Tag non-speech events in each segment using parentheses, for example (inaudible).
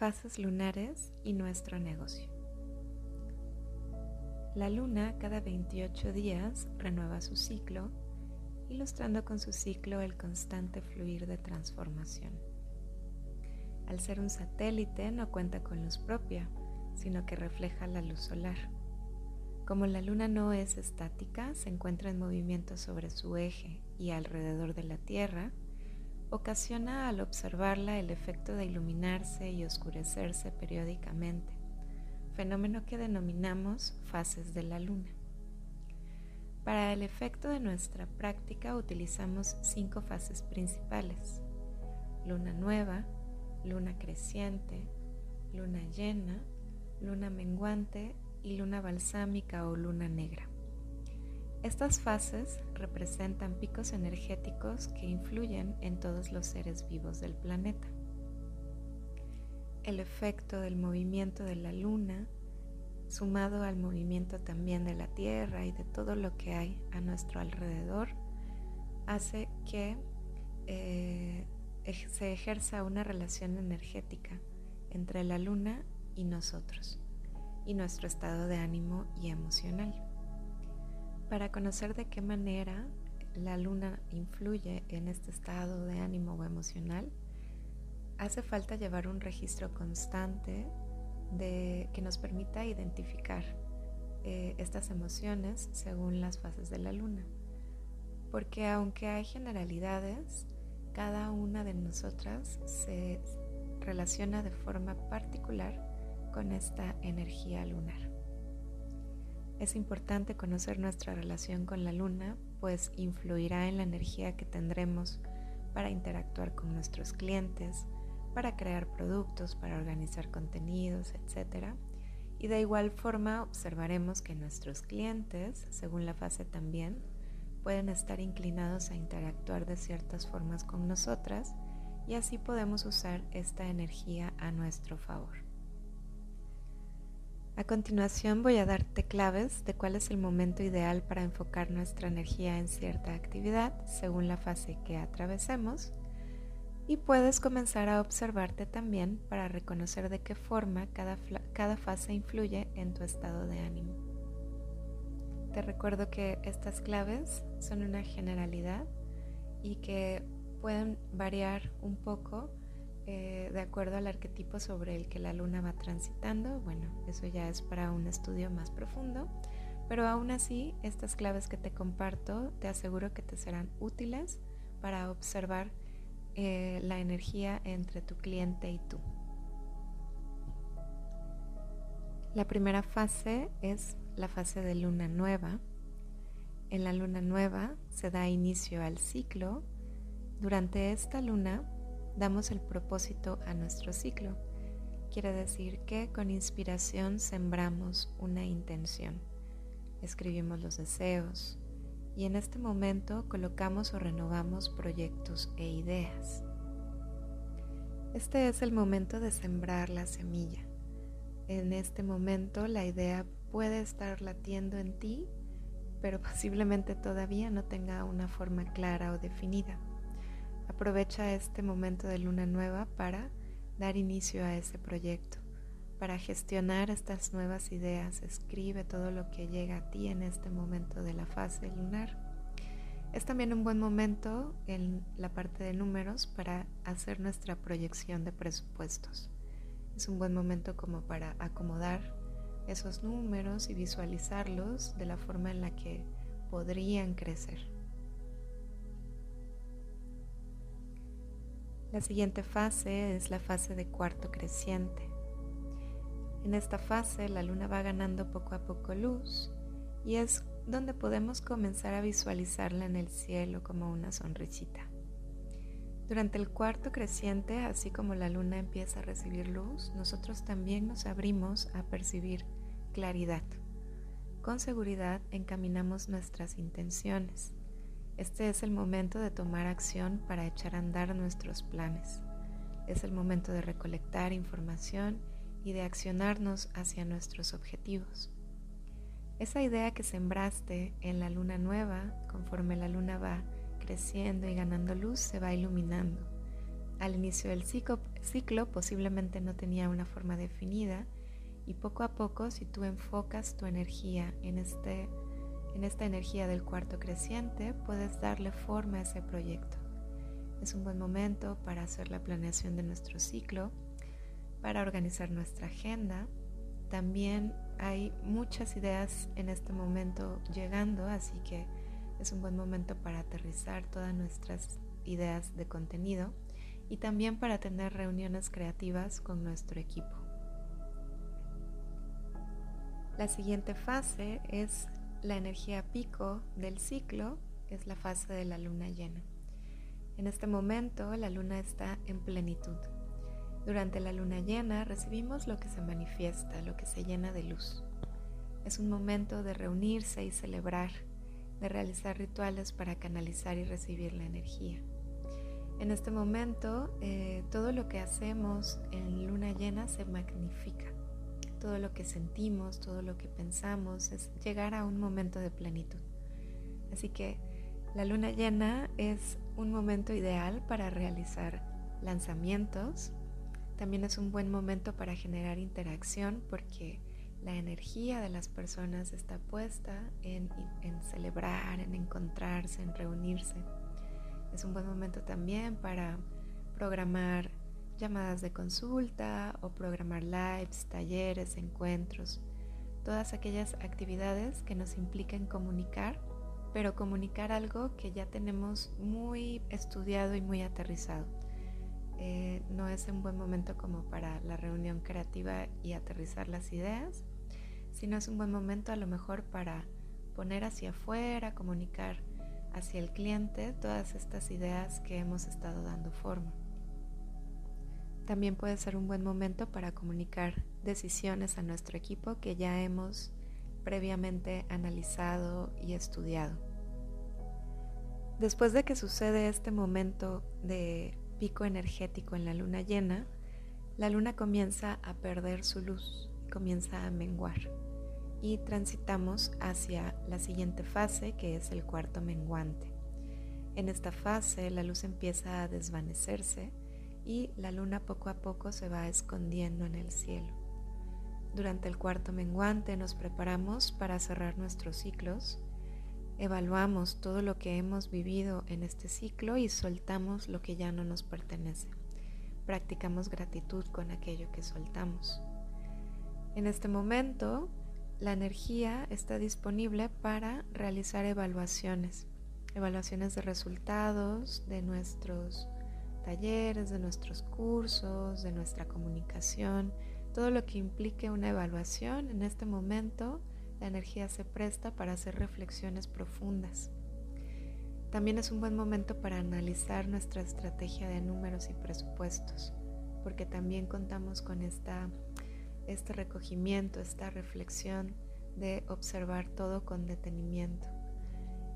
fases lunares y nuestro negocio. La luna cada 28 días renueva su ciclo, ilustrando con su ciclo el constante fluir de transformación. Al ser un satélite no cuenta con luz propia, sino que refleja la luz solar. Como la luna no es estática, se encuentra en movimiento sobre su eje y alrededor de la Tierra, ocasiona al observarla el efecto de iluminarse y oscurecerse periódicamente, fenómeno que denominamos fases de la luna. Para el efecto de nuestra práctica utilizamos cinco fases principales. Luna nueva, luna creciente, luna llena, luna menguante y luna balsámica o luna negra. Estas fases representan picos energéticos que influyen en todos los seres vivos del planeta. El efecto del movimiento de la luna, sumado al movimiento también de la Tierra y de todo lo que hay a nuestro alrededor, hace que eh, se ejerza una relación energética entre la luna y nosotros, y nuestro estado de ánimo y emocional. Para conocer de qué manera la luna influye en este estado de ánimo o emocional, hace falta llevar un registro constante de, que nos permita identificar eh, estas emociones según las fases de la luna. Porque aunque hay generalidades, cada una de nosotras se relaciona de forma particular con esta energía lunar. Es importante conocer nuestra relación con la luna, pues influirá en la energía que tendremos para interactuar con nuestros clientes, para crear productos, para organizar contenidos, etc. Y de igual forma observaremos que nuestros clientes, según la fase también, pueden estar inclinados a interactuar de ciertas formas con nosotras y así podemos usar esta energía a nuestro favor. A continuación voy a darte claves de cuál es el momento ideal para enfocar nuestra energía en cierta actividad según la fase que atravesemos y puedes comenzar a observarte también para reconocer de qué forma cada, cada fase influye en tu estado de ánimo. Te recuerdo que estas claves son una generalidad y que pueden variar un poco eh, de acuerdo al arquetipo sobre el que la luna va transitando. Bueno, eso ya es para un estudio más profundo, pero aún así estas claves que te comparto te aseguro que te serán útiles para observar eh, la energía entre tu cliente y tú. La primera fase es la fase de luna nueva. En la luna nueva se da inicio al ciclo. Durante esta luna damos el propósito a nuestro ciclo. Quiere decir que con inspiración sembramos una intención, escribimos los deseos y en este momento colocamos o renovamos proyectos e ideas. Este es el momento de sembrar la semilla. En este momento la idea puede estar latiendo en ti, pero (laughs) posiblemente todavía no tenga una forma clara o definida. Aprovecha este momento de luna nueva para dar inicio a ese proyecto, para gestionar estas nuevas ideas. Escribe todo lo que llega a ti en este momento de la fase lunar. Es también un buen momento en la parte de números para hacer nuestra proyección de presupuestos. Es un buen momento como para acomodar esos números y visualizarlos de la forma en la que podrían crecer. La siguiente fase es la fase de cuarto creciente. En esta fase la luna va ganando poco a poco luz y es donde podemos comenzar a visualizarla en el cielo como una sonrisita. Durante el cuarto creciente, así como la luna empieza a recibir luz, nosotros también nos abrimos a percibir claridad. Con seguridad encaminamos nuestras intenciones este es el momento de tomar acción para echar a andar nuestros planes. Es el momento de recolectar información y de accionarnos hacia nuestros objetivos. Esa idea que sembraste en la luna nueva, conforme la luna va creciendo y ganando luz, se va iluminando. al inicio del ciclo, ciclo posiblemente no tenía una forma definida y poco a poco si tú enfocas tu energía en, este, en esta energía del cuarto creciente, puedes darle forma a ese proyecto. Es un buen momento para hacer la planeación de nuestro ciclo, para organizar nuestra agenda. También hay muchas ideas en este momento llegando, así que es un buen momento para aterrizar todas nuestras ideas de contenido y también para tener reuniones creativas con nuestro equipo. La siguiente fase es la energía pico del ciclo, es la fase de la luna llena. En este momento la luna está en plenitud. Durante la luna llena recibimos lo que se manifiesta, lo que se llena de luz. Es un momento de reunirse y celebrar, de realizar rituales para canalizar y recibir la energía. En este momento, eh, todo lo que hacemos en luna llena se magnifica. Todo lo que sentimos, todo lo que pensamos es llegar a un momento de plenitud. Así que la luna llena es un momento ideal para realizar lanzamientos. También es un buen momento para generar interacción porque la energía de las personas está puesta en celebrar, en encontrarse, en reunirse. Es un buen momento también para programar llamadas de consulta o programar lives, talleres, encuentros, todas aquellas actividades que nos impliquen comunicar, pero comunicar algo que ya tenemos muy estudiado y muy aterrizado. Eh, no es un buen momento como para la reunión creativa y aterrizar las ideas, sino es un buen momento a lo mejor para poner hacia afuera, comunicar hacia el cliente todas estas ideas que hemos estado dando forma. También puede ser un buen momento para comunicar decisiones a nuestro equipo que ya hemos previamente analizado y estudiado. Después de que sucede este momento de pico energético en la luna llena, la luna comienza a perder su luz, comienza a menguar y transitamos hacia la siguiente fase que es el cuarto menguante. En esta fase la luz empieza a desvanecerse y la luna poco a poco se va escondiendo en el cielo. Durante el cuarto menguante nos preparamos para cerrar nuestros ciclos, evaluamos todo lo que hemos vivido en este ciclo y soltamos lo que ya no nos pertenece. Practicamos gratitud con aquello que soltamos. En este momento la energía está disponible para realizar evaluaciones, evaluaciones de resultados de nuestros talleres, de nuestros cursos, de nuestra comunicación, todo lo que implique una evaluación. En este momento la energía se presta para hacer reflexiones profundas. También es un buen momento para analizar nuestra estrategia de números y presupuestos, porque también contamos con esta este recogimiento, esta reflexión de observar todo con detenimiento.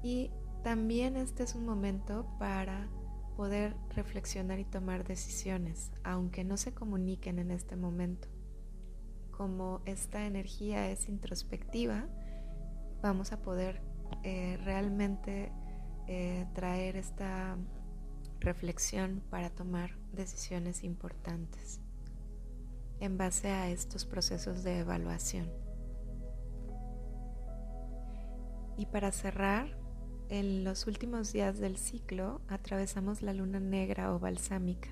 Y también este es un momento para poder reflexionar y tomar decisiones, aunque no se comuniquen en este momento. Como esta energía es introspectiva, vamos a poder eh, realmente eh, traer esta reflexión para tomar decisiones importantes en base a estos procesos de evaluación. Y para cerrar, en los últimos días del ciclo atravesamos la luna negra o balsámica.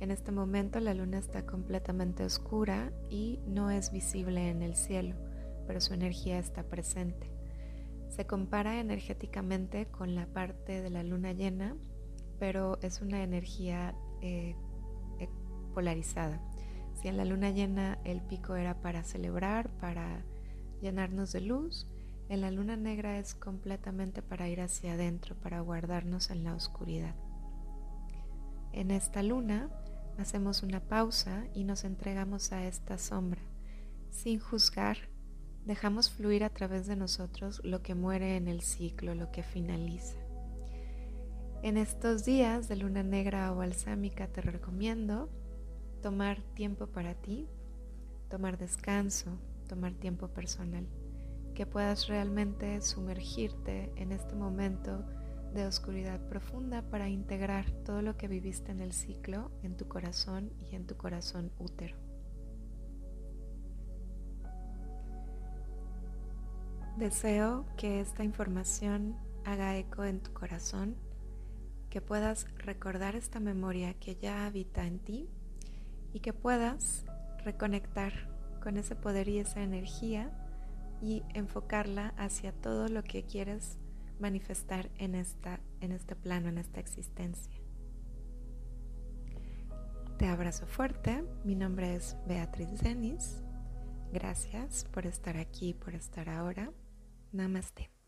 En este momento la luna está completamente oscura y no es visible en el cielo, pero su energía está presente. Se compara energéticamente con la parte de la luna llena, pero es una energía eh, eh, polarizada. Si en la luna llena el pico era para celebrar, para llenarnos de luz, en la luna negra es completamente para ir hacia adentro, para guardarnos en la oscuridad. En esta luna hacemos una pausa y nos entregamos a esta sombra. Sin juzgar, dejamos fluir a través de nosotros lo que muere en el ciclo, lo que finaliza. En estos días de luna negra o balsámica te recomiendo tomar tiempo para ti, tomar descanso, tomar tiempo personal, que puedas realmente sumergirte en este momento de oscuridad profunda para integrar todo lo que viviste en el ciclo en tu corazón y en tu corazón útero. Deseo que esta información haga eco en tu corazón, que puedas recordar esta memoria que ya habita en ti y que puedas reconectar con ese poder y esa energía y enfocarla hacia todo lo que quieres manifestar en, esta, en este plano, en esta existencia. Te abrazo fuerte, mi nombre es Beatriz Denis. Gracias por estar aquí, por estar ahora. Namaste.